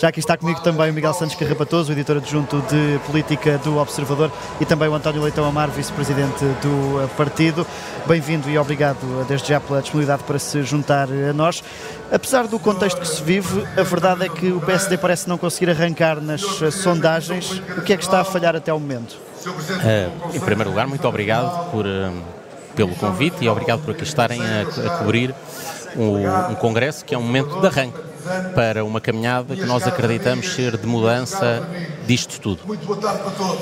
Já aqui está comigo também o Miguel Santos Carrapatoso, editor adjunto de Política do Observador, e também o António Leitão Amar, vice-presidente do partido. Bem-vindo e obrigado desde já pela disponibilidade para se juntar a nós. Apesar do contexto que se vive, a verdade é que o PSD parece não conseguir arrancar nas sondagens. O que é que está a falhar até ao momento? Uh, em primeiro lugar, muito obrigado por, pelo convite e obrigado por aqui estarem a, a cobrir um, um congresso que é um momento de arranque para uma caminhada que nós acreditamos ser de mudança disto tudo.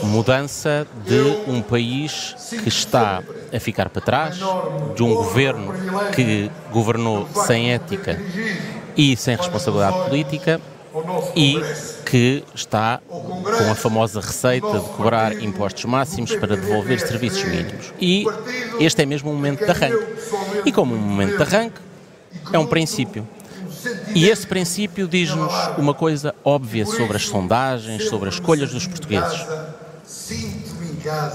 Mudança de um país que está a ficar para trás, de um governo que governou sem ética e sem responsabilidade política e que está com a famosa receita de cobrar impostos máximos para devolver serviços mínimos. E este é mesmo um momento de arranque. E como um momento de arranque, é um princípio. E esse princípio diz-nos uma coisa óbvia sobre as sondagens, sobre as escolhas dos portugueses.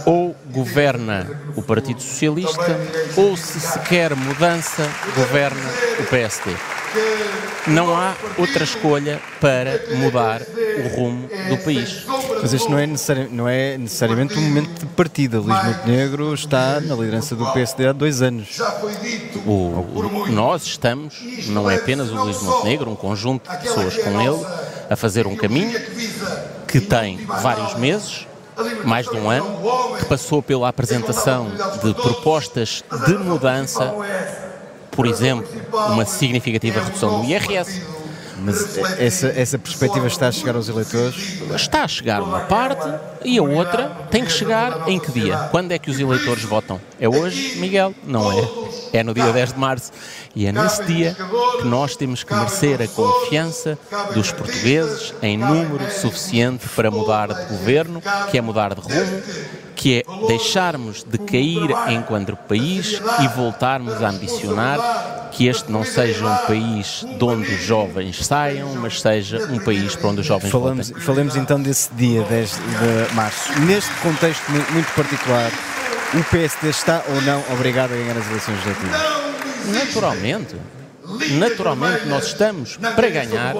Ou governa o Partido Socialista, ou se se quer mudança, governa o PSD. Não há outra escolha para mudar o rumo do país. Mas este não é, necessari não é necessariamente um momento de partida. Luís Montenegro está na liderança do PSD há dois anos. O, o, nós estamos, não é apenas o Luís Montenegro, um conjunto de pessoas com ele, a fazer um caminho que tem vários meses, mais de um ano, que passou pela apresentação de propostas de mudança por exemplo, uma significativa redução do IRS. Mas essa, essa perspectiva está a chegar aos eleitores? Está a chegar uma parte e a outra tem que chegar em que dia? Quando é que os eleitores votam? É hoje, Miguel? Não é. É no dia 10 de março. E é nesse dia que nós temos que merecer a confiança dos portugueses em número suficiente para mudar de governo, que é mudar de rumo, que é deixarmos de cair enquanto país e voltarmos a ambicionar que este não seja um país de onde os jovens saiam, mas seja um país para onde os jovens falamos, voltem. Falemos então desse dia 10 de março. Neste contexto muito particular, o PSD está ou não obrigado a ganhar as eleições legislativas? Naturalmente naturalmente nós estamos para ganhar.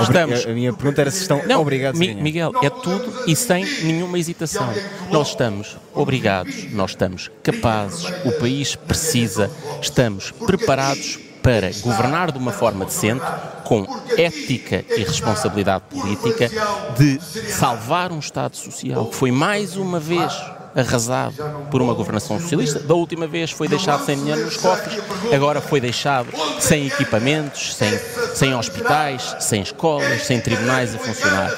Estamos, a minha pergunta era se estão não, obrigados a ganhar. Miguel, é tudo e sem nenhuma hesitação. Nós estamos obrigados, nós estamos capazes, o país precisa, estamos preparados para governar de uma forma decente, com ética e responsabilidade política, de salvar um Estado social que foi mais uma vez arrasado por uma governação socialista. Da última vez foi deixado sem dinheiro nos cofres, agora foi deixado sem equipamentos, sem, sem hospitais, sem escolas, sem tribunais a funcionar.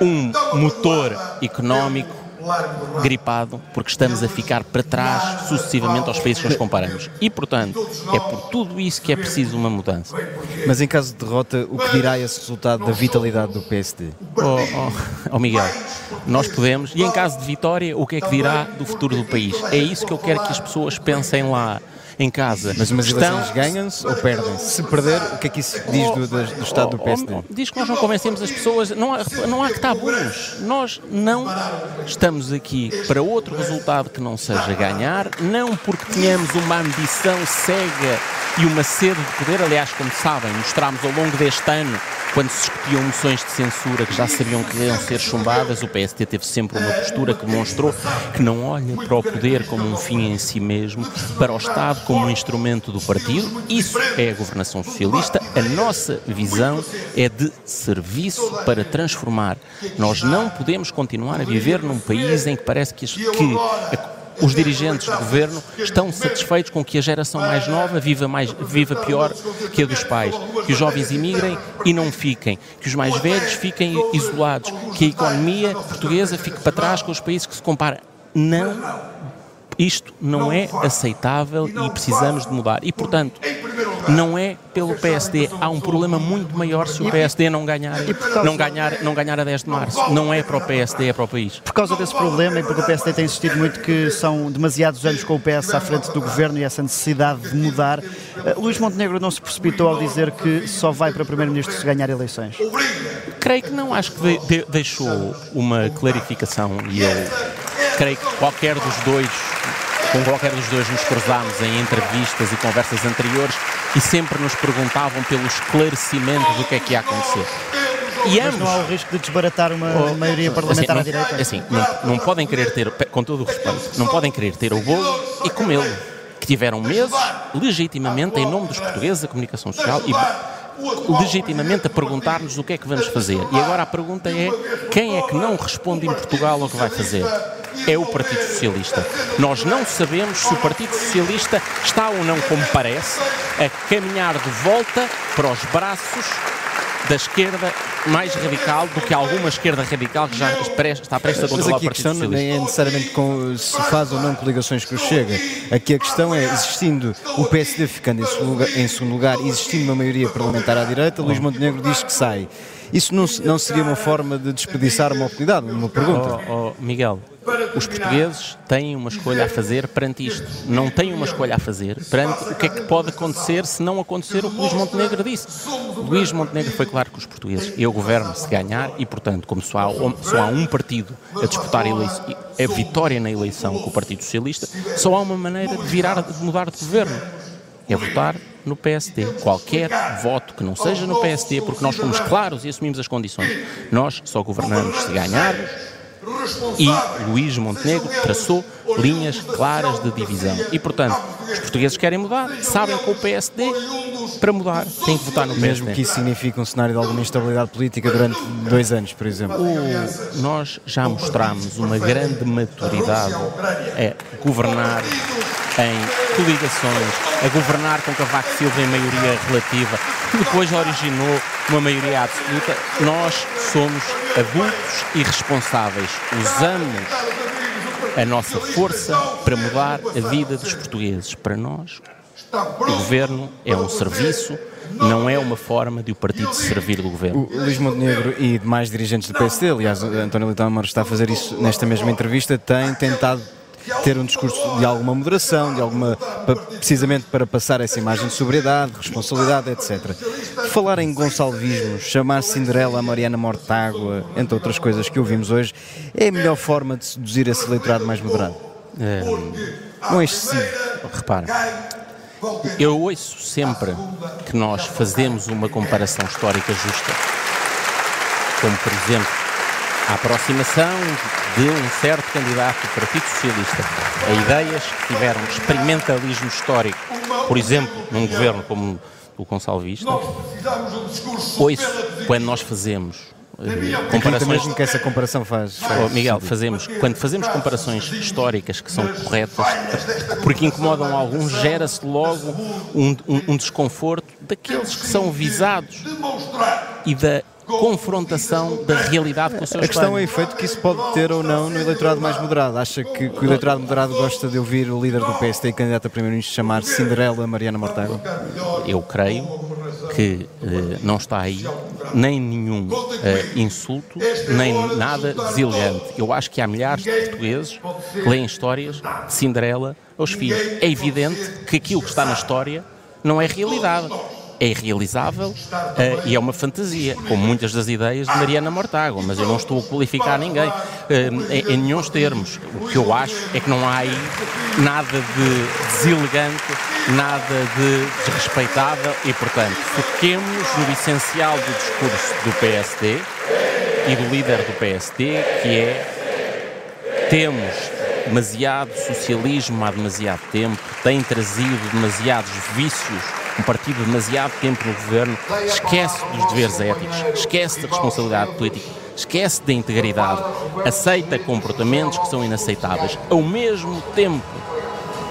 Um motor económico gripado, porque estamos a ficar para trás sucessivamente aos países que nos comparamos. E, portanto, é por tudo isso que é preciso uma mudança. Mas em caso de derrota, o que dirá esse resultado da vitalidade do PSD? Oh, oh, oh Miguel, nós podemos, e em caso de vitória, o que é que dirá do futuro do país? É isso que eu quero que as pessoas pensem lá em casa. Mas umas estão... eleições ganham-se ou perdem-se? Se perder, o que é que isso diz do, do, do estado do PSD? Diz que nós não convencemos as pessoas, não há, não há que tabus. Nós não estamos aqui para outro resultado que não seja ganhar, não porque tenhamos uma ambição cega e uma sede de poder. Aliás, como sabem, mostramos ao longo deste ano quando se discutiam moções de censura que já sabiam que iam ser chumbadas, o PST teve sempre uma postura que demonstrou que não olha para o poder como um fim em si mesmo, para o Estado como um instrumento do partido. Isso é a governação socialista. A nossa visão é de serviço para transformar. Nós não podemos continuar a viver num país em que parece que, que os dirigentes do governo estão satisfeitos com que a geração mais nova viva, mais, viva pior que a dos pais, que os jovens imigrem e não fiquem, que os mais velhos fiquem isolados, que a economia portuguesa fique para trás com os países que se comparam. Não, isto não é aceitável e precisamos de mudar. E, portanto, não é pelo PSD. Há um problema muito maior se o PSD não ganhar, não ganhar, não ganhar a 10 de março. Não é para o PSD, é para o país. Por causa desse problema e porque o PSD tem insistido muito que são demasiados anos com o PS à frente do governo e essa necessidade de mudar, uh, Luís Montenegro não se precipitou ao dizer que só vai para primeiro-ministro se ganhar eleições? Creio que não. Acho que de, de, deixou uma clarificação e eu creio que qualquer dos dois com qualquer dos dois nos cruzámos em entrevistas e conversas anteriores e sempre nos perguntavam pelo esclarecimento do que é que ia acontecer. E Mas ambos. não há o risco de desbaratar uma Oh, maioria parlamentar assim, à direita? Assim, não, não podem querer ter, com todo o respeito, não podem querer ter o bolo e comê-lo. Que tiveram meses, legitimamente, em nome dos portugueses, a comunicação social e legitimamente a perguntar-nos o que é que vamos fazer. E agora a pergunta é: quem é que não responde em Portugal ao que vai fazer? É o Partido Socialista. Nós não sabemos se o Partido Socialista está ou não, como parece, a caminhar de volta para os braços da esquerda mais radical do que alguma esquerda radical que já está prestes a Mas controlar aqui a Partido questão nem é necessariamente com, se faz ou não coligações com o Chega. Aqui a questão é, existindo o PSD ficando em segundo lugar, em segundo lugar existindo uma maioria parlamentar à direita, Luís Montenegro diz que sai. Isso não, não seria uma forma de desperdiçar uma oportunidade? Uma pergunta. Oh, oh, Miguel, os portugueses têm uma escolha a fazer perante isto. Não têm uma escolha a fazer perante o que é que pode acontecer se não acontecer o que Luís Montenegro disse. Luís Montenegro foi claro com os portugueses. Eu governo se ganhar e, portanto, como só há, só há um partido a disputar a vitória na eleição com o Partido Socialista, só há uma maneira de virar, de mudar de governo. É votar no PSD. Qualquer voto que não seja no PSD, porque nós fomos claros e assumimos as condições. Nós só governamos se ganharmos e Luís Montenegro traçou linhas claras de divisão. E, portanto, os portugueses querem mudar, sabem que o PSD, para mudar, têm que votar no Mesmo PSD. que isso signifique um cenário de alguma instabilidade política durante dois anos, por exemplo. O- nós já mostramos uma grande maturidade a governar em coligações, a governar com Cavaco Silva em maioria relativa, que depois originou uma maioria absoluta. Nós somos adultos e responsáveis. Usamos a nossa força para mudar a vida dos portugueses. Para nós, o governo é um serviço, não é uma forma de o partido se servir do governo. O Luís Montenegro e demais dirigentes do PSD, aliás, António Leitão Amaro está a fazer isso nesta mesma entrevista, têm tentado ter um discurso de alguma moderação, de alguma precisamente para passar essa imagem de sobriedade, responsabilidade, etc. Falar em gonçalvismo, chamar Cinderela a Mariana Mortágua, entre outras coisas que ouvimos hoje, é a melhor forma de seduzir esse eleitorado mais moderado. Não é excessivo. Repara, eu ouço sempre que nós fazemos uma comparação histórica justa, como por exemplo a aproximação de um certo candidato do Partido Socialista a ideias que tiveram experimentalismo histórico, por exemplo, num governo como o Consalvista, ouço quando nós fazemos eh, comparações que essa comparação faz. Oh, Miguel, fazemos, quando fazemos comparações históricas que são corretas, porque incomodam alguns, gera-se logo um, um- um desconforto daqueles que são visados e da confrontação da realidade com o seu A questão é efeito que isso pode ter ou não no eleitorado mais moderado. Acha que, que o eleitorado moderado gosta de ouvir o líder do PSD e candidato a primeiro-ministro chamar Cinderela Mariana Mortágua? Eu creio que eh, não está aí nem nenhum eh, insulto, nem nada deselegante. Eu acho que há milhares de portugueses que leem histórias de Cinderela aos filhos. É evidente que aquilo que está na história não é realidade. É irrealizável eh, e é uma fantasia, como muitas das ideias de Mariana Mortágua, mas eu não estou a qualificar ninguém eh, em, em nenhum termos. O que eu acho é que não há aí nada de deselegante, nada de desrespeitável e, portanto, foquemos no essencial do discurso do PSD e do líder do PSD, que é temos demasiado socialismo há demasiado tempo, tem trazido demasiados vícios, um partido demasiado tempo no governo, esquece dos deveres éticos, esquece da responsabilidade política, esquece da integridade, aceita comportamentos que são inaceitáveis, ao mesmo tempo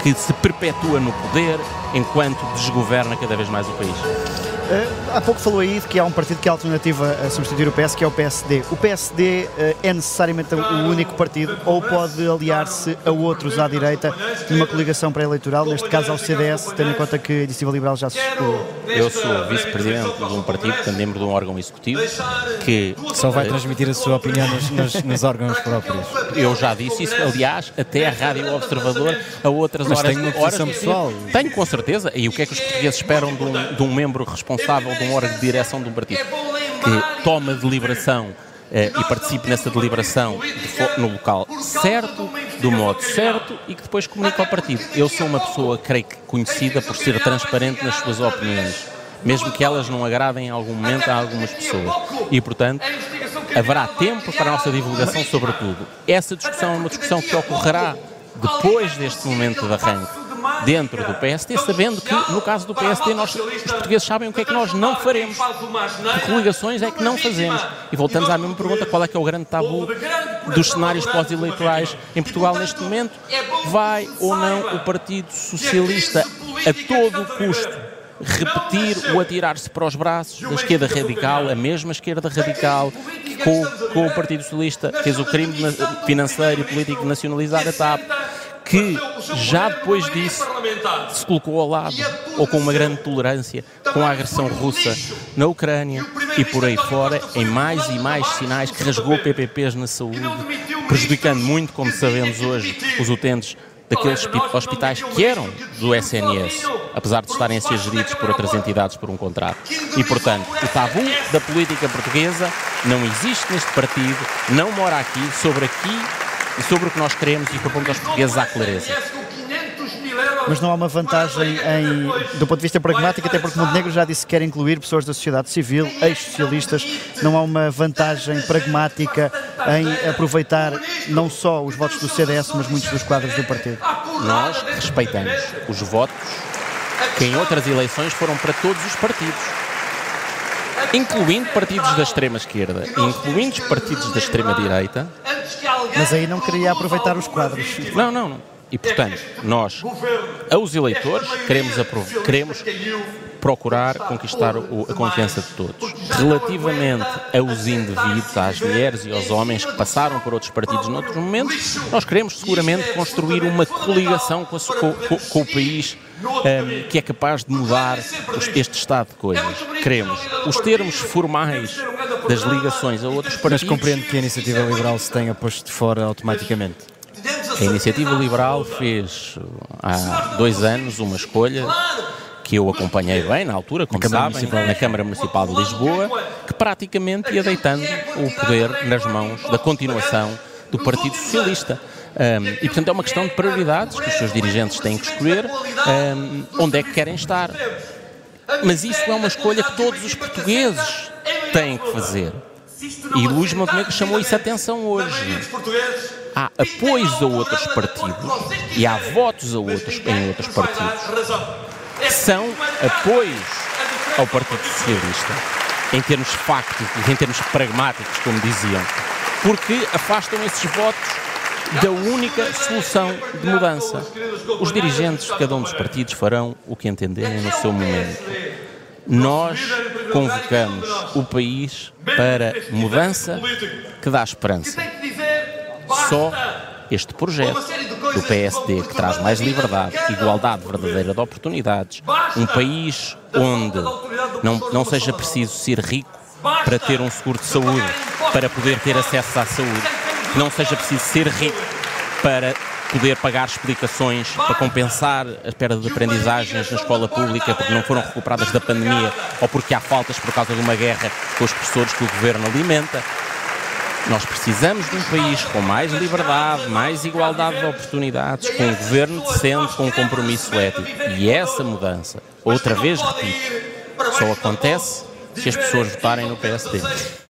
que se perpetua no poder enquanto desgoverna cada vez mais o país. Eh, há pouco falou aí de que há um partido que é alternativa a substituir o PS, que é o PSD. O PSD eh, é necessariamente o único partido ou pode aliar-se a outros à direita numa coligação pré-eleitoral, neste caso ao CDS, tendo em conta que a Iniciativa Liberal já se excluiu? Eu sou vice-presidente de um partido, portanto, membro de um órgão executivo, que Só vai transmitir a sua opinião nos, nos- nos órgãos próprios. Eu já disse isso, aliás, até a Rádio Observador a outras Mas horas. tem uma horas posição de- pessoal. Tenho, com certeza. E o que é que os portugueses esperam de um, de um membro responsável de um órgão de direção de um partido? Que toma deliberação eh, e participe nessa deliberação de no local certo, do modo certo e que depois comunica ao partido. Eu sou uma pessoa, creio que conhecida por ser transparente nas suas opiniões. mesmo que elas não agradem em algum momento a algumas pessoas. E, portanto, haverá tempo para a nossa divulgação sobre tudo. Essa discussão é uma discussão que ocorrerá depois deste momento de arranque dentro do PST, sabendo que, no caso do PST, nós, os portugueses sabem o que é que nós não faremos. Que coligações é que não fazemos. E voltamos à mesma pergunta, qual é que é o grande tabu dos cenários pós-eleitorais em Portugal neste momento? Vai ou não o Partido Socialista, a todo custo, repetir o atirar-se para os braços da esquerda radical, a mesma esquerda radical que com, com o Partido Socialista fez o crime financeiro e político de nacionalizar a TAP, que já depois disso se colocou ao lado, ou com uma grande tolerância, com a agressão russa na Ucrânia e por aí fora, em mais e mais sinais que rasgou PPPs na saúde, prejudicando muito, como sabemos hoje, os utentes daqueles hospitais que eram do SNS, apesar de estarem a ser geridos por outras entidades por um contrato. E, portanto, o tabu da política portuguesa não existe neste partido, não mora aqui, sobre aqui e sobre o que nós queremos e propomos aos portugueses à clareza. Mas não há uma vantagem em, do ponto de vista pragmático, até porque Montenegro já disse que quer incluir pessoas da sociedade civil, ex-socialistas. Não há uma vantagem pragmática em aproveitar não só os votos do CDS, mas muitos dos quadros do partido. Nós respeitamos os votos que em outras eleições foram para todos os partidos incluindo partidos da extrema-esquerda, incluindo os partidos da extrema-direita. Mas aí não queria aproveitar os quadros. Não, não, não. E, portanto, nós, aos eleitores, queremos, queremos procurar conquistar o, a confiança de todos. Relativamente aos indivíduos, às mulheres e aos homens que passaram por outros partidos noutros momentos, nós queremos seguramente construir uma coligação com, a, com, com o país um, que é capaz de mudar este estado de coisas. Queremos. Os termos formais das ligações a outros partidos... Mas compreendo que a Iniciativa Liberal se tenha posto de fora automaticamente. A Iniciativa Liberal fez há dois anos uma escolha que eu acompanhei bem na altura, como sabem, na Câmara Municipal de Lisboa, que praticamente ia deitando o poder nas mãos da continuação do Partido Socialista. Um, e, portanto, é uma questão de prioridades que os seus dirigentes têm que escolher um, onde é que querem estar. Mas isso é uma escolha que todos os portugueses têm que fazer. E Luís Montenegro chamou isso a atenção hoje. Há apoios a outros partidos e há votos a outros, em outros partidos são apoios ao Partido Socialista, em termos fácticos, em termos pragmáticos, como diziam, porque afastam esses votos da única solução de mudança. Os dirigentes de cada um dos partidos farão o que entenderem no seu momento. Nós convocamos o país para mudança que dá esperança. Só este projeto do PSD que traz mais liberdade, igualdade verdadeira de oportunidades, um país onde não, não seja preciso ser rico para ter um seguro de saúde, para poder ter acesso à saúde, não seja preciso ser rico para poder pagar explicações para compensar a perda de aprendizagens na escola pública porque não foram recuperadas da pandemia ou porque há faltas por causa de uma guerra com os professores que o governo alimenta. Nós precisamos de um país com mais liberdade, mais igualdade de oportunidades, com um governo decente, com um compromisso ético. E essa mudança, outra vez repito, só acontece se as pessoas votarem no PSD.